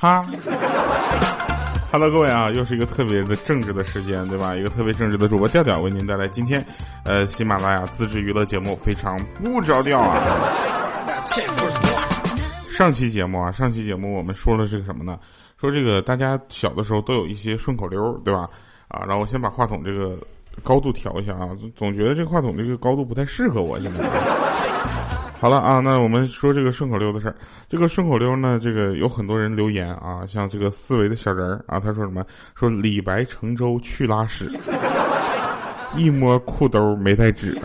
哈。Hello，各位啊，又是一个特别的正直的时间，对吧？一个特别正直的主播调调为您带来今天，呃，喜马拉雅自制娱乐节目非常不着调啊。上期节目啊，上期节目我们说了这个什么呢？说这个大家小的时候都有一些顺口溜，对吧？啊，然后我先把话筒这个高度调一下啊，总觉得这个话筒这个高度不太适合我现在。好了啊，那我们说这个顺口溜的事儿。这个顺口溜呢，这个有很多人留言啊，像这个四维的小人儿啊，他说什么？说李白乘舟去拉屎，一摸裤兜没带纸，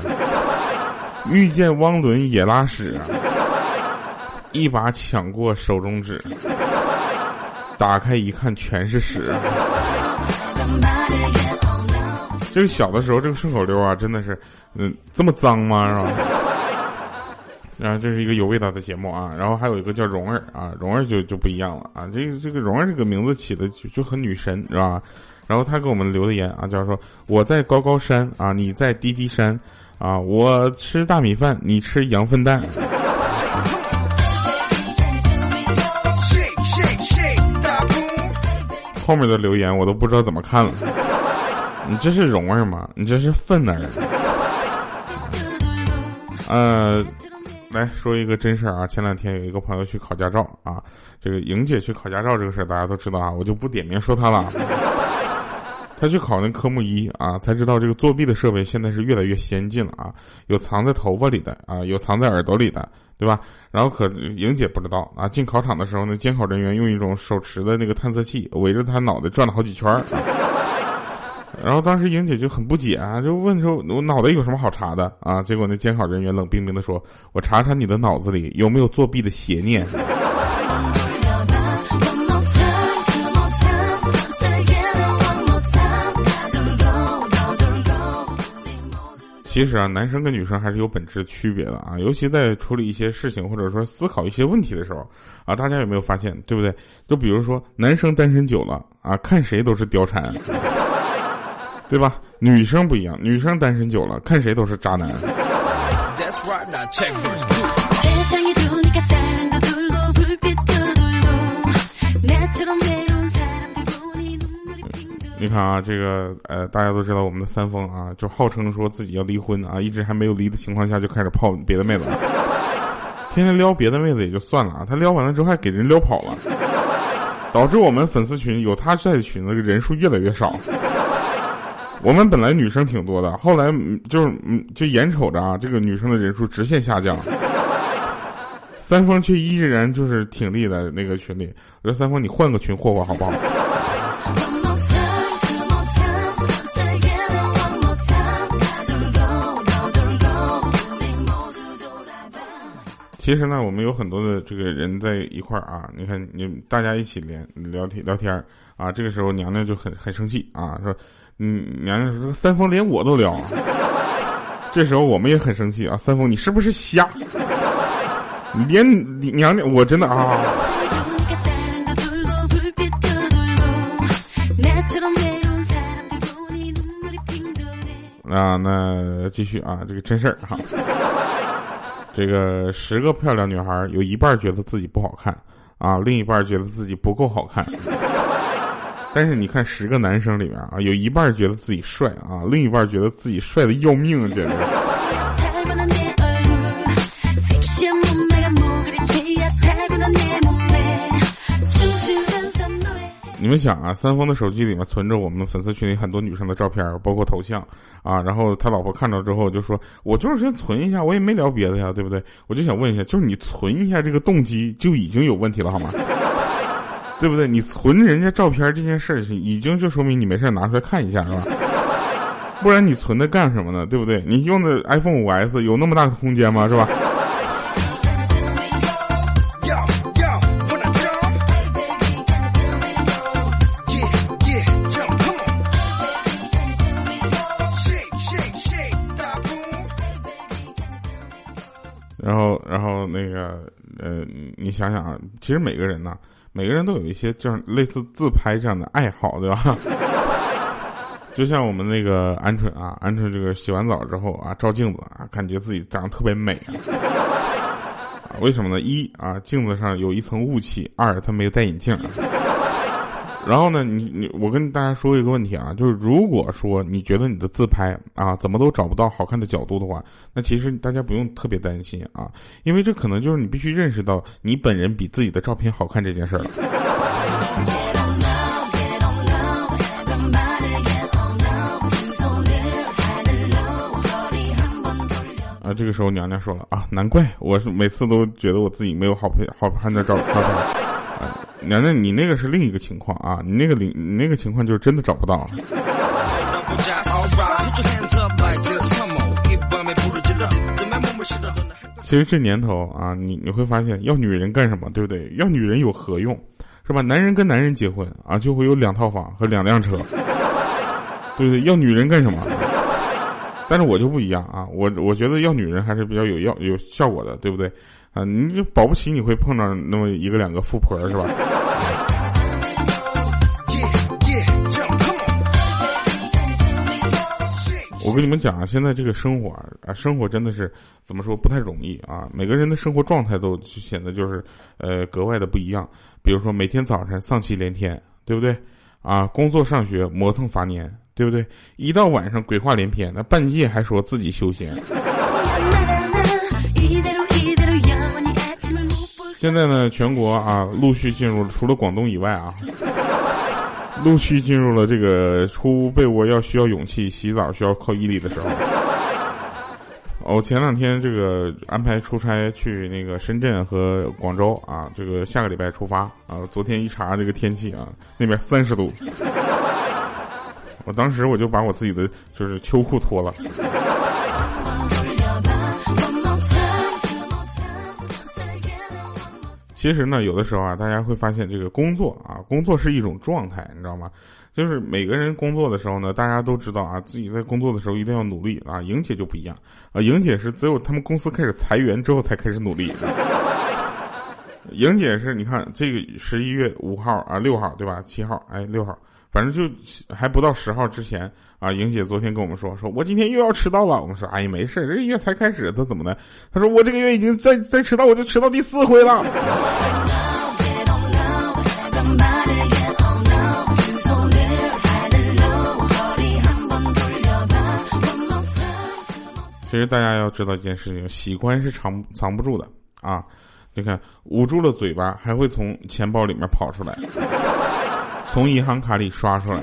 遇见汪伦也拉屎，一把抢过手中纸，打开一看全是屎。这个小的时候，这个顺口溜啊，真的是，嗯，这么脏吗？是吧？然后这是一个有味道的节目啊，然后还有一个叫蓉儿啊，蓉儿就就不一样了啊，这个这个蓉儿这个名字起的就就很女神是吧？然后他给我们留的言啊，叫说我在高高山啊，你在低低山啊，我吃大米饭，你吃羊粪蛋。后面的留言我都不知道怎么看了，你这是蓉儿吗？你这是粪儿？呃。来说一个真事儿啊！前两天有一个朋友去考驾照啊，这个莹姐去考驾照这个事儿大家都知道啊，我就不点名说她了。她去考那科目一啊，才知道这个作弊的设备现在是越来越先进了啊，有藏在头发里的啊，有藏在耳朵里的，对吧？然后可莹姐不知道啊，进考场的时候呢，监考人员用一种手持的那个探测器围着她脑袋转了好几圈儿。然后当时莹姐就很不解啊，就问说：“我脑袋有什么好查的啊？”结果那监考人员冷冰冰的说：“我查查你的脑子里有没有作弊的邪念。”其实啊，男生跟女生还是有本质区别的啊，尤其在处理一些事情或者说思考一些问题的时候啊，大家有没有发现，对不对？就比如说男生单身久了啊，看谁都是貂蝉。对吧？女生不一样，女生单身久了，看谁都是渣男。你看啊，这个呃，大家都知道我们的三丰啊，就号称说自己要离婚啊，一直还没有离的情况下就开始泡别的妹子，天天撩别的妹子也就算了啊，他撩完了之后还给人撩跑了，导致我们粉丝群有他在的群，那个人数越来越少。我们本来女生挺多的，后来就是就眼瞅着啊，这个女生的人数直线下降，三丰却依然就是挺立在那个群里。我说三丰，你换个群霍霍好不好？其实呢，我们有很多的这个人在一块儿啊，你看你大家一起连聊天聊天啊，这个时候娘娘就很很生气啊，说。嗯，娘娘说三丰连我都撩，这时候我们也很生气啊！三丰，你是不是瞎？你连娘娘，我真的啊！啊，那继续啊，这个真事儿哈。这个十个漂亮女孩，有一半觉得自己不好看啊，另一半觉得自己不够好看。但是你看，十个男生里面啊，有一半觉得自己帅啊，另一半觉得自己帅的要命，简直。你们想啊，三丰的手机里面存着我们粉丝群里很多女生的照片，包括头像啊。然后他老婆看到之后就说：“我就是先存一下，我也没聊别的呀，对不对？”我就想问一下，就是你存一下这个动机就已经有问题了，好吗？对不对？你存人家照片这件事儿，已经就说明你没事拿出来看一下，是吧？不然你存它干什么呢？对不对？你用的 iPhone 五 S 有那么大的空间吗？是吧？然后，然后那个，呃，你想想啊，其实每个人呢。每个人都有一些就是类似自拍这样的爱好，对吧？就像我们那个鹌鹑啊，鹌鹑这个洗完澡之后啊，照镜子啊，感觉自己长得特别美啊。为什么呢？一啊，镜子上有一层雾气；二，他没有戴眼镜。然后呢，你你我跟大家说一个问题啊，就是如果说你觉得你的自拍啊怎么都找不到好看的角度的话，那其实大家不用特别担心啊，因为这可能就是你必须认识到你本人比自己的照片好看这件事儿了。啊，这个时候娘娘说了啊，难怪我是每次都觉得我自己没有好配好看的照片。娘娘，你那个是另一个情况啊，你那个你你那个情况就是真的找不到。其实这年头啊，你你会发现要女人干什么，对不对？要女人有何用，是吧？男人跟男人结婚啊，就会有两套房和两辆车，对不对？要女人干什么？但是我就不一样啊，我我觉得要女人还是比较有要有效果的，对不对？啊，你就保不齐你会碰到那么一个两个富婆，是吧？我跟你们讲啊，现在这个生活啊，生活真的是怎么说不太容易啊。每个人的生活状态都显得就是呃格外的不一样。比如说每天早晨丧气连天，对不对？啊，工作上学磨蹭乏年，对不对？一到晚上鬼话连篇，那半夜还说自己修仙。现在呢，全国啊陆续进入，除了广东以外啊，陆续进入了这个出被窝要需要勇气，洗澡需要靠毅力的时候。我前两天这个安排出差去那个深圳和广州啊，这个下个礼拜出发啊。昨天一查这个天气啊，那边三十度，我当时我就把我自己的就是秋裤脱了。其实呢，有的时候啊，大家会发现这个工作啊，工作是一种状态，你知道吗？就是每个人工作的时候呢，大家都知道啊，自己在工作的时候一定要努力啊。莹姐就不一样啊，莹姐是只有他们公司开始裁员之后才开始努力。莹姐是，你看这个十一月五号啊，六号对吧？七号，哎，六号。反正就还不到十号之前啊，莹姐昨天跟我们说，说我今天又要迟到了。我们说，哎呀，没事，这月才开始，他怎么的？他说我这个月已经再再迟到，我就迟到第四回了。其实大家要知道一件事情，喜欢是藏藏不住的啊！你看，捂住了嘴巴，还会从钱包里面跑出来。从银行卡里刷出来。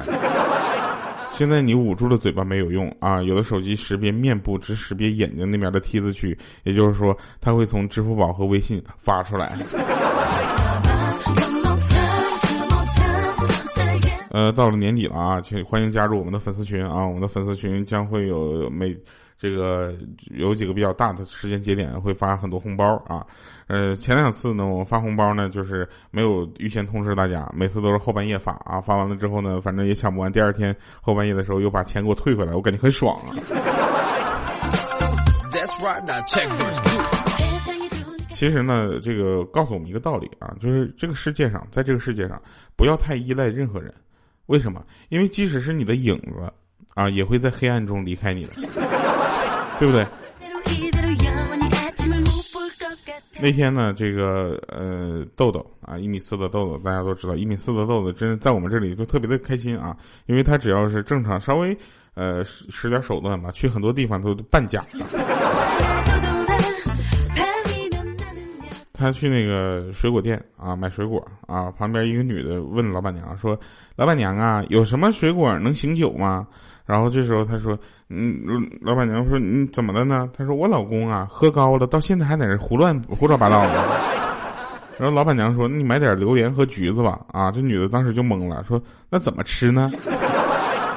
现在你捂住了嘴巴没有用啊！有的手机识别面部，只识别眼睛那边的 T 字区，也就是说，它会从支付宝和微信发出来。呃，到了年底了啊，请欢迎加入我们的粉丝群啊！我们的粉丝群将会有每。这个有几个比较大的时间节点会发很多红包啊，呃，前两次呢，我发红包呢，就是没有预先通知大家，每次都是后半夜发啊，发完了之后呢，反正也抢不完，第二天后半夜的时候又把钱给我退回来，我感觉很爽啊。其实呢，这个告诉我们一个道理啊，就是这个世界上，在这个世界上，不要太依赖任何人，为什么？因为即使是你的影子啊，也会在黑暗中离开你的。对不对？那天呢，这个呃豆豆啊，一米四的豆豆，大家都知道，一米四的豆豆，真是在我们这里就特别的开心啊，因为他只要是正常，稍微呃使使点手段吧，去很多地方都半价。他去那个水果店啊买水果啊，旁边一个女的问老板娘说：“老板娘啊，有什么水果能醒酒吗？”然后这时候他说：“嗯，老板娘说你怎么了呢？”他说：“我老公啊，喝高了，到现在还在那胡乱胡说八道呢。” 然后老板娘说：“你买点榴莲和橘子吧。”啊，这女的当时就懵了，说：“那怎么吃呢？”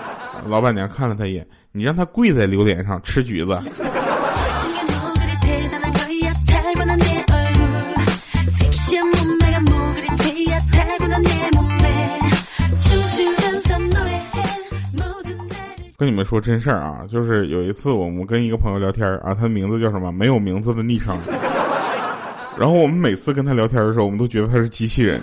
老板娘看了他一眼：“你让他跪在榴莲上吃橘子。”跟你们说真事儿啊，就是有一次我们跟一个朋友聊天啊，他的名字叫什么？没有名字的昵称。然后我们每次跟他聊天的时候，我们都觉得他是机器人。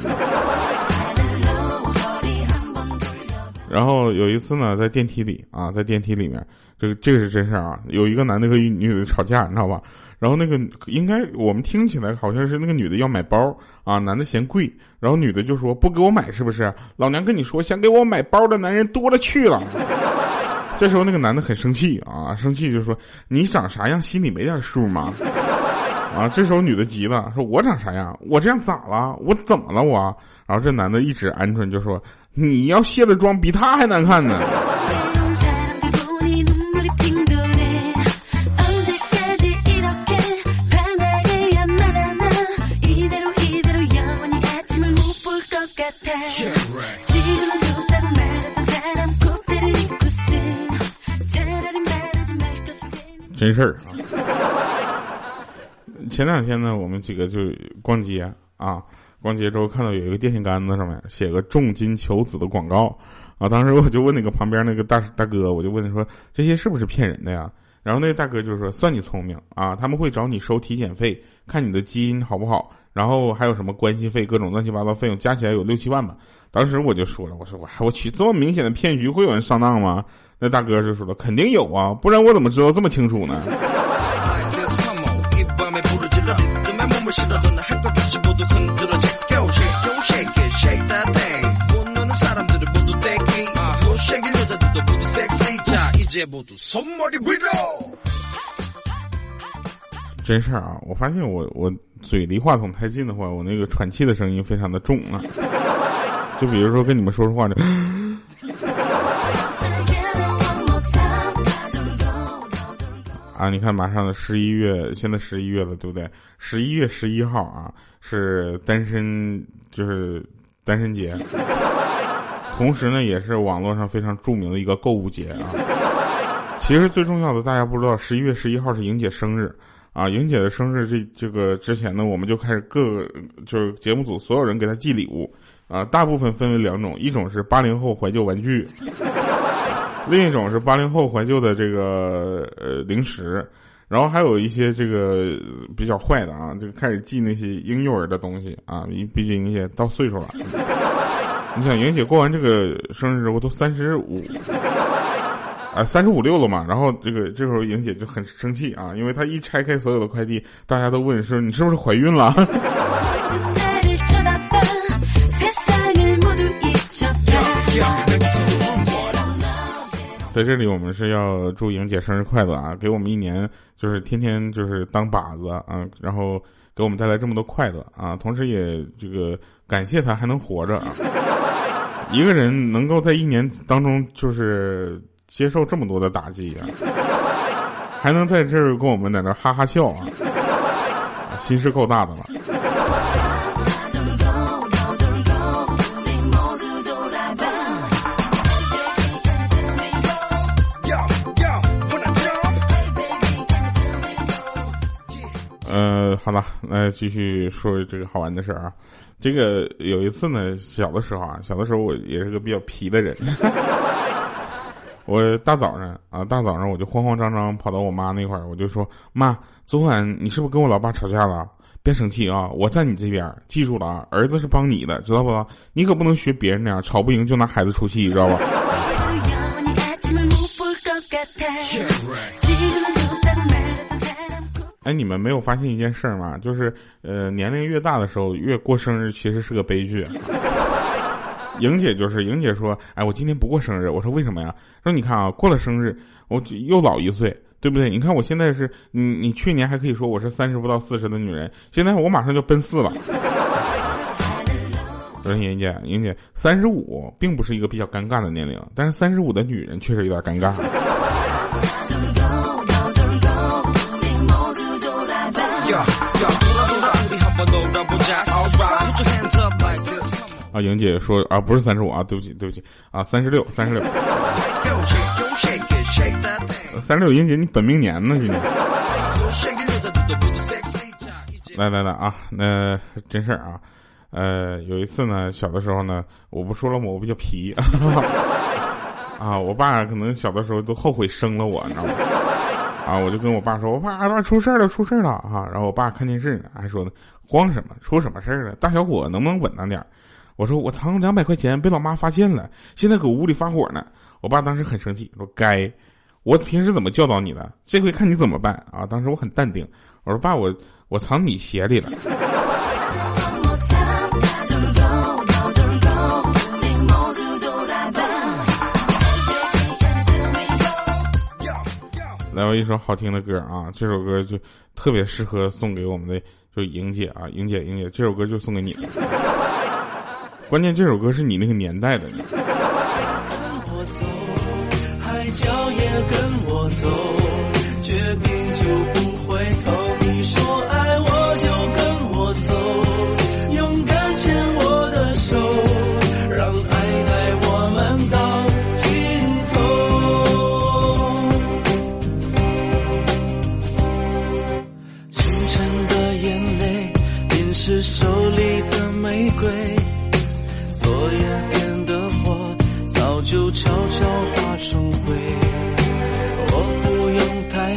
然后有一次呢，在电梯里啊，在电梯里面，这个这个是真事儿啊，有一个男的和一女的吵架，你知道吧？然后那个应该我们听起来好像是那个女的要买包啊，男的嫌贵，然后女的就说不给我买是不是？老娘跟你说，想给我买包的男人多了去了。这时候那个男的很生气啊，生气就说你长啥样，心里没点数吗？啊，这时候女的急了，说我长啥样？我这样咋了？我怎么了我？然后这男的一直鹌鹑就说你要卸了妆，比他还难看呢。真事儿啊！前两天呢，我们几个就逛街啊，逛街之后看到有一个电线杆子上面写个重金求子的广告啊，当时我就问那个旁边那个大大哥，我就问他说这些是不是骗人的呀？然后那个大哥就说算你聪明啊，他们会找你收体检费，看你的基因好不好，然后还有什么关系费，各种乱七八糟费用加起来有六七万吧。当时我就说了，我说我我去这么明显的骗局，会有人上当吗？那大哥就说了，肯定有啊，不然我怎么知道这么清楚呢？真事儿啊！我发现我我嘴离话筒太近的话，我那个喘气的声音非常的重啊。就比如说跟你们说说话就。啊，你看，马上十一月，现在十一月了，对不对？十一月十一号啊，是单身，就是单身节，同时呢，也是网络上非常著名的一个购物节啊。其实最重要的，大家不知道，十一月十一号是莹姐生日啊。莹姐的生日这这个之前呢，我们就开始各就是节目组所有人给她寄礼物啊，大部分分为两种，一种是八零后怀旧玩具。另一种是八零后怀旧的这个呃零食，然后还有一些这个比较坏的啊，这个开始寄那些婴幼儿的东西啊，毕毕竟莹姐到岁数了。你想莹姐过完这个生日之后都三十五，啊三十五六了嘛，然后这个这时候莹姐就很生气啊，因为她一拆开所有的快递，大家都问说你是不是怀孕了？在这里，我们是要祝莹姐生日快乐啊！给我们一年，就是天天就是当靶子啊，然后给我们带来这么多快乐啊！同时也这个感谢她还能活着啊！一个人能够在一年当中就是接受这么多的打击啊，还能在这儿跟我们在那哈哈笑啊，心是够大的了。呃，好了，来继续说这个好玩的事儿啊。这个有一次呢，小的时候啊，小的时候我也是个比较皮的人。我大早上啊，大早上我就慌慌张张跑到我妈那块儿，我就说：“妈，昨晚你是不是跟我老爸吵架了？别生气啊，我在你这边，记住了啊，儿子是帮你的，知道不？你可不能学别人那样，吵不赢就拿孩子出气，知道吧？”哎，你们没有发现一件事吗？就是，呃，年龄越大的时候，越过生日其实是个悲剧。莹姐就是，莹姐说，哎，我今天不过生日。我说为什么呀？说你看啊，过了生日，我又老一岁，对不对？你看我现在是，你你去年还可以说我是三十不到四十的女人，现在我马上就奔四了。我说莹姐，莹姐，三十五并不是一个比较尴尬的年龄，但是三十五的女人确实有点尴尬。啊，莹姐说啊，不是三十五啊，对不起，对不起啊，三十六，三十六，三十六，莹姐，你本命年呢？今年？来来来啊，那真事儿啊，呃，有一次呢，小的时候呢，我不说了吗？我比较皮 啊，我爸可能小的时候都后悔生了我，你知道吗？啊，我就跟我爸说，我爸，爸出事儿了，出事儿了哈。然后我爸看电视呢，还说呢，慌什么？出什么事儿了？大小伙能不能稳当点儿？我说我藏两百块钱被老妈发现了，现在搁屋里发火呢。我爸当时很生气，说该，我平时怎么教导你的？这回看你怎么办啊！当时我很淡定，我说爸，我我藏你鞋里了。来，我一首好听的歌啊，这首歌就特别适合送给我们的，就是莹姐啊，莹姐，莹姐，这首歌就送给你了。关键这首歌是你那个年代的我走海角也跟我走决定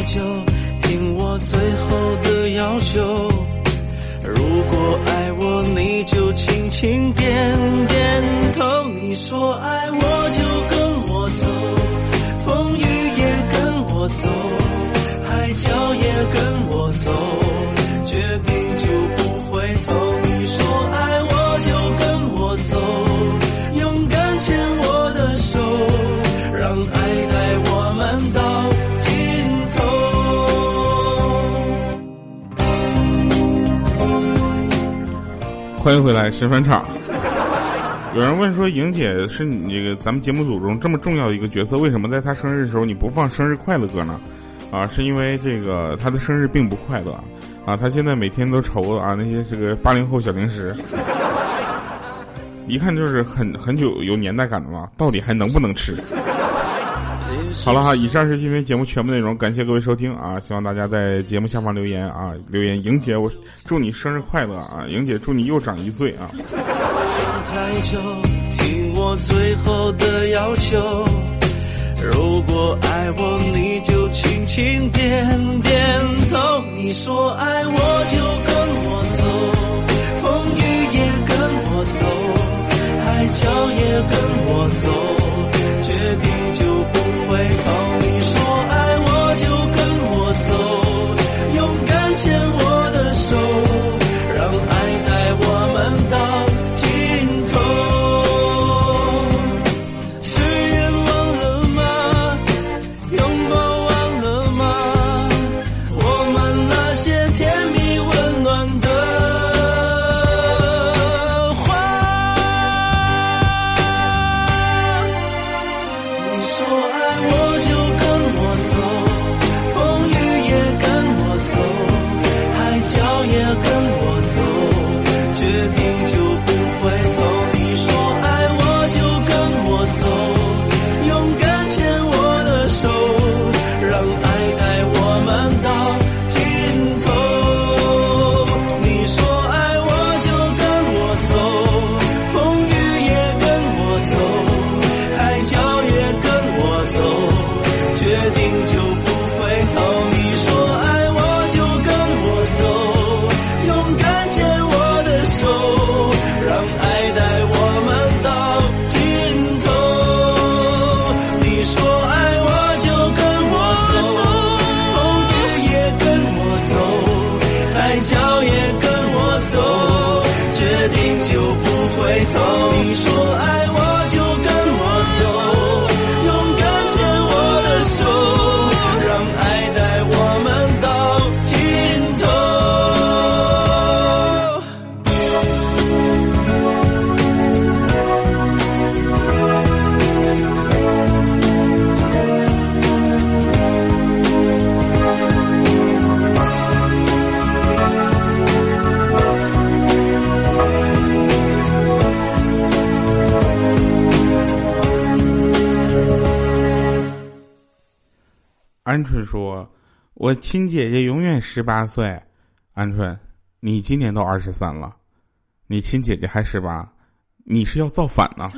就听我最后的要求。如果爱我你就轻轻点点头。你说爱我就跟我走风雨也跟我走海角也欢迎回来，神返场。有人问说：“莹姐是你这个咱们节目组中这么重要的一个角色，为什么在她生日的时候你不放生日快乐歌呢？”啊，是因为这个她的生日并不快乐啊，她现在每天都愁啊那些这个八零后小零食，一看就是很很久有年代感的嘛，到底还能不能吃？好了哈，以上是今天节目全部内容，感谢各位收听啊！希望大家在节目下方留言啊，留言莹姐，我祝你生日快乐啊！莹姐，祝你又长一岁啊！听我最后的要求，如果爱我，你就轻轻点点头。你说爱我就够鹌鹑说：“我亲姐姐永远十八岁。”鹌鹑，你今年都二十三了，你亲姐姐还十八，你是要造反呢？